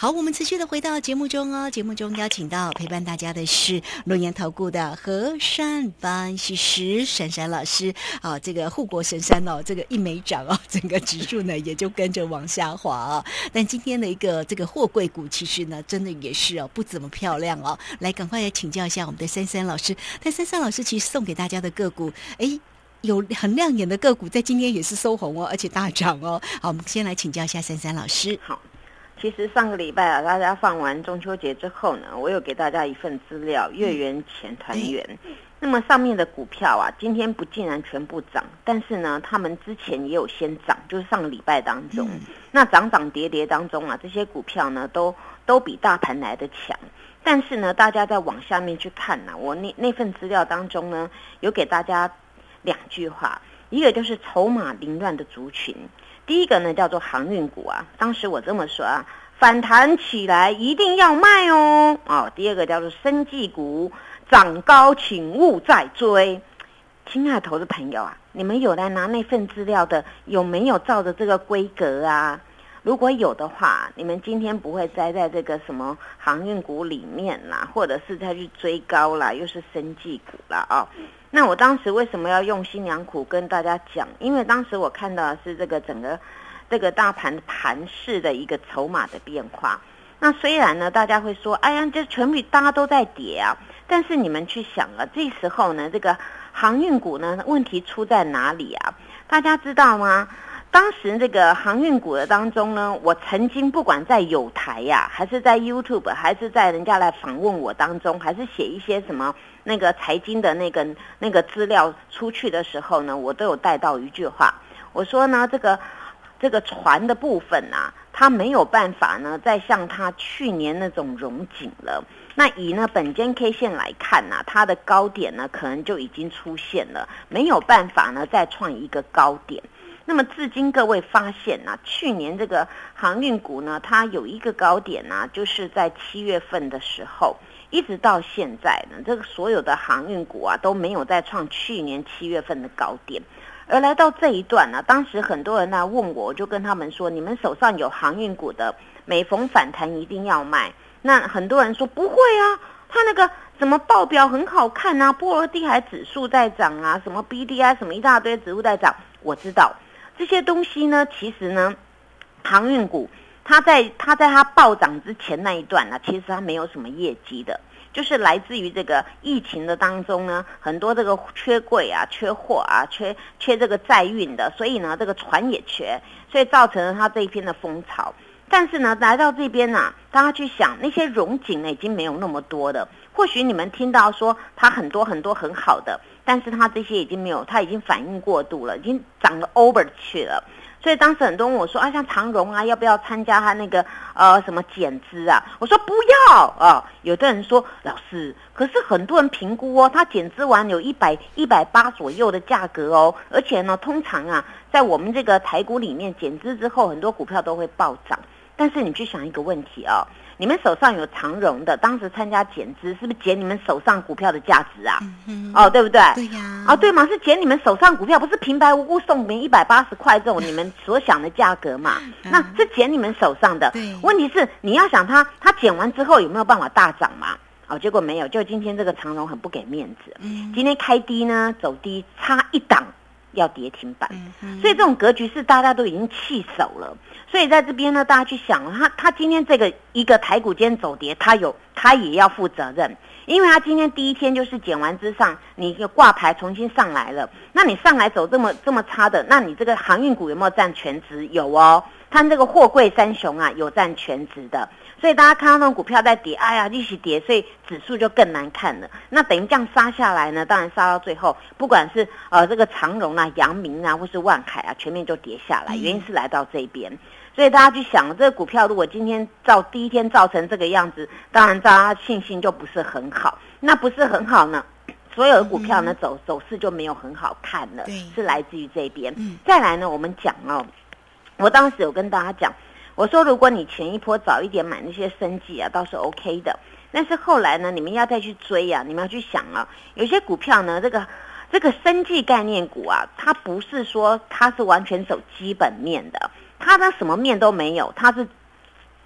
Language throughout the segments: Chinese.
好，我们持续的回到节目中哦。节目中邀请到陪伴大家的是龙岩投顾的和善分析师珊珊老师啊。这个护国神山哦，这个一没涨哦，整个指数呢也就跟着往下滑哦。但今天的一个这个货柜股，其实呢真的也是哦不怎么漂亮哦。来，赶快来请教一下我们的珊珊老师。但珊珊老师其实送给大家的个股，哎，有很亮眼的个股，在今天也是收红哦，而且大涨哦。好，我们先来请教一下珊珊老师。好。其实上个礼拜啊，大家放完中秋节之后呢，我有给大家一份资料，月圆钱团圆。那么上面的股票啊，今天不竟然全部涨，但是呢，他们之前也有先涨，就是上个礼拜当中，那涨涨跌跌当中啊，这些股票呢，都都比大盘来的强。但是呢，大家再往下面去看呢，我那那份资料当中呢，有给大家两句话，一个就是筹码凌乱的族群。第一个呢叫做航运股啊，当时我这么说啊，反弹起来一定要卖哦。哦，第二个叫做生技股，涨高请勿再追。亲爱的投资朋友啊，你们有来拿那份资料的，有没有照着这个规格啊？如果有的话，你们今天不会栽在这个什么航运股里面啦，或者是再去追高啦，又是生技股啦啊。那我当时为什么要用心良苦跟大家讲？因为当时我看到的是这个整个这个大盘盘势的一个筹码的变化。那虽然呢，大家会说，哎呀，这全部大家都在跌啊，但是你们去想啊，这时候呢，这个航运股呢，问题出在哪里啊？大家知道吗？当时这个航运股的当中呢，我曾经不管在有台呀，还是在 YouTube，还是在人家来访问我当中，还是写一些什么。那个财经的那个那个资料出去的时候呢，我都有带到一句话，我说呢，这个这个船的部分啊，它没有办法呢，再像它去年那种融景了。那以呢本间 K 线来看呢，它的高点呢，可能就已经出现了，没有办法呢再创一个高点。那么至今各位发现呢，去年这个航运股呢，它有一个高点呢，就是在七月份的时候。一直到现在呢，这个所有的航运股啊都没有再创去年七月份的高点，而来到这一段呢，当时很多人呢问我，我就跟他们说：你们手上有航运股的，每逢反弹一定要卖。那很多人说不会啊，他那个什么报表很好看啊，波罗的海指数在涨啊，什么 B D I 什么一大堆指数在涨。我知道这些东西呢，其实呢，航运股。它在它在它暴涨之前那一段呢，其实它没有什么业绩的，就是来自于这个疫情的当中呢，很多这个缺柜啊、缺货啊、缺缺这个载运的，所以呢，这个船也缺，所以造成了它这一篇的风潮。但是呢，来到这边呢，大家去想那些融景呢，已经没有那么多的。或许你们听到说它很多很多很好的，但是它这些已经没有，它已经反应过度了，已经涨了 over 去了。所以当时很多问我说啊，像长荣啊，要不要参加他那个呃什么减资啊？我说不要啊。有的人说老师，可是很多人评估哦，他减资完有一百一百八左右的价格哦，而且呢，通常啊，在我们这个台股里面减资之后，很多股票都会暴涨。但是你去想一个问题哦。你们手上有长荣的，当时参加减资，是不是减你们手上股票的价值啊？哦，对不对？对呀。啊，对嘛，是减你们手上股票，不是平白无故送你们一百八十块这种你们所想的价格嘛？那是减你们手上的。问题是你要想它，它减完之后有没有办法大涨嘛？哦，结果没有，就今天这个长荣很不给面子。嗯。今天开低呢，走低，差一档要跌停板。嗯。所以这种格局是大家都已经弃守了。所以在这边呢，大家去想，他他今天这个一个台股间走跌，他有他也要负责任，因为他今天第一天就是减完之上，你挂牌重新上来了，那你上来走这么这么差的，那你这个航运股有没有占全值？有哦，他这个货柜三雄啊，有占全值的。所以大家看到那种股票在跌，哎呀，一起跌，所以指数就更难看了。那等于这样杀下来呢，当然杀到最后，不管是呃这个长荣啊、阳明啊，或是万海啊，全面就跌下来。原因是来到这边。所以大家去想，这个股票如果今天造第一天造成这个样子，当然大家信心就不是很好。那不是很好呢，所有的股票呢走走势就没有很好看了。是来自于这边。再来呢，我们讲哦，我当时有跟大家讲，我说如果你前一波早一点买那些生计啊，倒是 OK 的。但是后来呢，你们要再去追啊，你们要去想啊，有些股票呢，这个这个生计概念股啊，它不是说它是完全走基本面的。它的什么面都没有，它是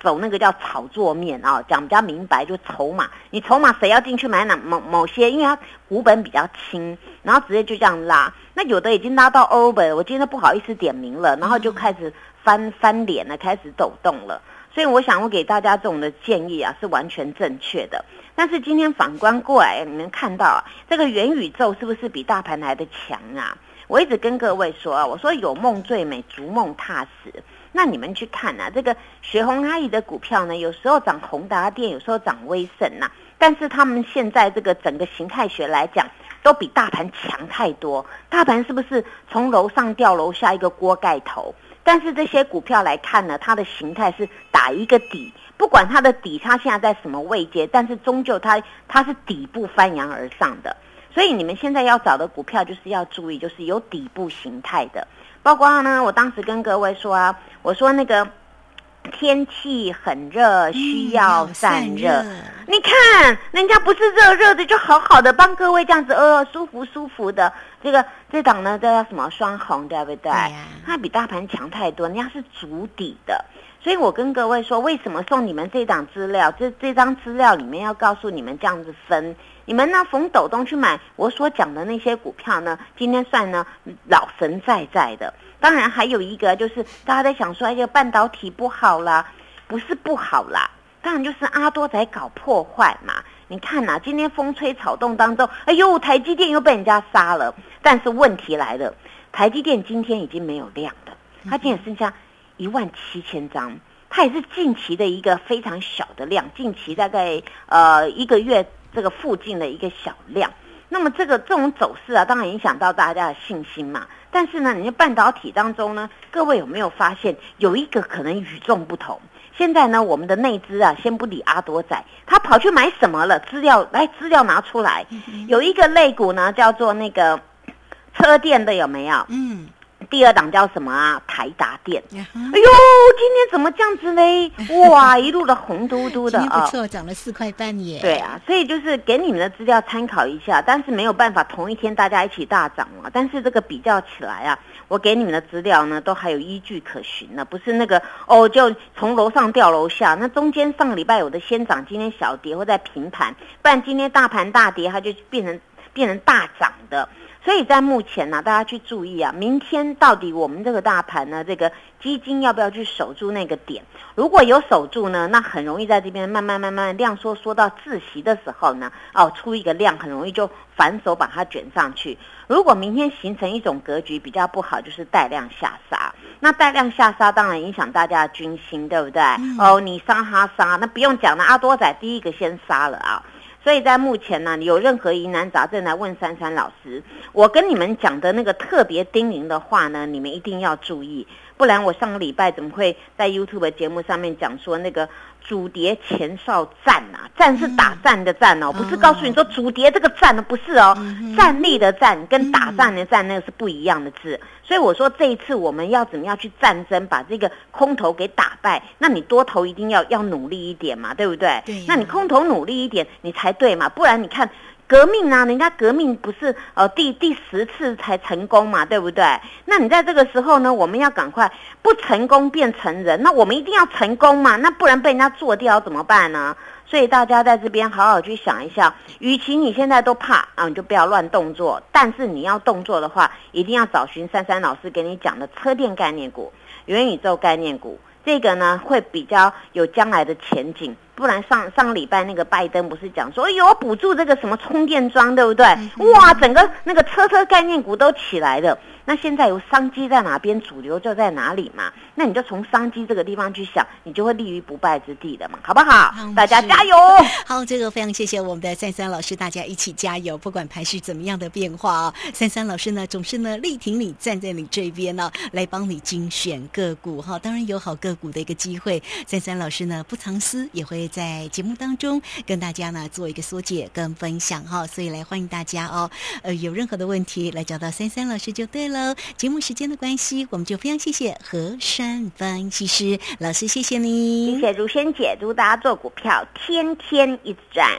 走那个叫炒作面啊，讲比较明白，就筹码，你筹码谁要进去买哪某某些，因为它股本比较轻，然后直接就这样拉。那有的已经拉到 over，我今天不好意思点名了，然后就开始翻翻脸了，开始抖动了。所以我想我给大家这种的建议啊，是完全正确的。但是今天反观过来，你们看到啊，这个元宇宙是不是比大盘来的强啊？我一直跟各位说啊，我说有梦最美，逐梦踏实。那你们去看啊，这个雪红阿姨的股票呢，有时候涨宏达电，有时候涨威盛呐。但是他们现在这个整个形态学来讲，都比大盘强太多。大盘是不是从楼上掉楼下一个锅盖头？但是这些股票来看呢，它的形态是打一个底，不管它的底它现在在什么位阶，但是终究它它是底部翻扬而上的。所以你们现在要找的股票就是要注意，就是有底部形态的。包括呢，我当时跟各位说啊，我说那个天气很热，需要散热。你看人家不是热热的，就好好的帮各位这样子，呃，舒服舒服的。这个这档呢，叫什么双红，对不对？它比大盘强太多，人家是主底的。所以我跟各位说，为什么送你们这档资料？这这张资料里面要告诉你们这样子分。你们呢？逢抖动去买我所讲的那些股票呢？今天算呢老神在在的。当然还有一个就是大家在想说，哎呀，半导体不好啦，不是不好啦，当然就是阿多在搞破坏嘛。你看呐，今天风吹草动当中，哎呦，台积电又被人家杀了。但是问题来了，台积电今天已经没有量了，它今天剩下一万七千张，它也是近期的一个非常小的量，近期大概呃一个月。这个附近的一个小量，那么这个这种走势啊，当然影响到大家的信心嘛。但是呢，你的半导体当中呢，各位有没有发现有一个可能与众不同？现在呢，我们的内资啊，先不理阿多仔，他跑去买什么了？资料来，资料拿出来，有一个类股呢，叫做那个车电的，有没有？嗯。第二档叫什么啊？台达电。哎呦，今天怎么这样子嘞？哇，一路的红嘟嘟的啊！不错，涨了四块半耶。对啊，所以就是给你们的资料参考一下，但是没有办法同一天大家一起大涨嘛。但是这个比较起来啊，我给你们的资料呢，都还有依据可循呢，不是那个哦，就从楼上掉楼下。那中间上个礼拜有的先涨，今天小跌或在平盘，不然今天大盘大跌，它就变成变成大涨的。所以在目前呢，大家去注意啊，明天到底我们这个大盘呢，这个基金要不要去守住那个点？如果有守住呢，那很容易在这边慢慢慢慢量缩缩到自习的时候呢，哦，出一个量很容易就反手把它卷上去。如果明天形成一种格局比较不好，就是带量下杀。那带量下杀当然影响大家的军心，对不对？哦，你杀他杀，那不用讲了，阿多仔第一个先杀了啊。所以在目前呢，有任何疑难杂症来问珊珊老师，我跟你们讲的那个特别叮咛的话呢，你们一定要注意，不然我上个礼拜怎么会在 YouTube 节目上面讲说那个？主谍前哨战啊，战是打战的战哦，不是告诉你说主谍这个战呢，不是哦，战力的战跟打战的战那个是不一样的字。所以我说这一次我们要怎么样去战争，把这个空头给打败？那你多头一定要要努力一点嘛，对不对？对。那你空头努力一点，你才对嘛，不然你看。革命啊，人家革命不是呃第第十次才成功嘛，对不对？那你在这个时候呢，我们要赶快不成功变成人，那我们一定要成功嘛，那不然被人家做掉怎么办呢？所以大家在这边好好去想一下，与其你现在都怕啊，你就不要乱动作。但是你要动作的话，一定要找寻珊珊老师给你讲的车电概念股、元宇宙概念股，这个呢会比较有将来的前景。不然上上个礼拜那个拜登不是讲说，哎呦，补助这个什么充电桩，对不对？哇，整个那个车车概念股都起来了。那现在有商机在哪边，主流就在哪里嘛？那你就从商机这个地方去想，你就会立于不败之地的嘛，好不好？大家加油！好，这个非常谢谢我们的三三老师，大家一起加油。不管盘是怎么样的变化啊，三三老师呢总是呢力挺你，站在你这边呢，来帮你精选个股哈。当然有好个股的一个机会，三三老师呢不藏私，也会在节目当中跟大家呢做一个缩解跟分享哈。所以来欢迎大家哦，呃，有任何的问题来找到三三老师就对了。喽，节目时间的关系，我们就非常谢谢何山分析师老师，谢谢你，谢谢如仙姐，祝大家做股票天天一直赚。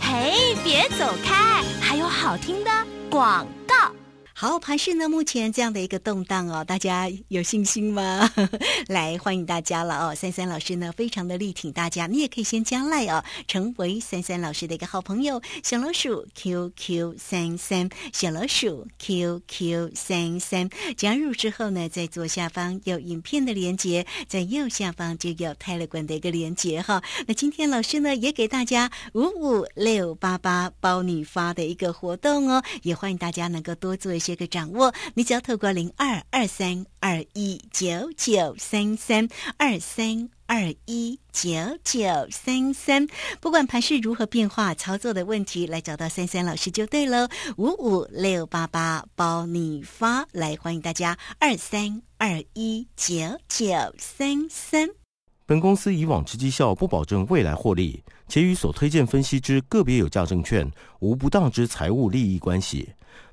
嘿，别走开，还有好听的广告。好，盘市呢目前这样的一个动荡哦，大家有信心吗？来欢迎大家了哦，三三老师呢非常的力挺大家，你也可以先加赖哦，成为三三老师的一个好朋友，小老鼠 QQ 三三，小老鼠 QQ 三三，加入之后呢，在左下方有影片的连接，在右下方就有泰勒管的一个连接哈。那今天老师呢也给大家五五六八八包你发的一个活动哦，也欢迎大家能够多做一些些个掌握。你只要透过零二二三二一九九三三二三二一九九三三，不管盘势如何变化，操作的问题来找到三三老师就对喽。五五六八八包你发，来欢迎大家二三二一九九三三。本公司以往之绩效不保证未来获利，且与所推荐分析之个别有价证券无不当之财务利益关系。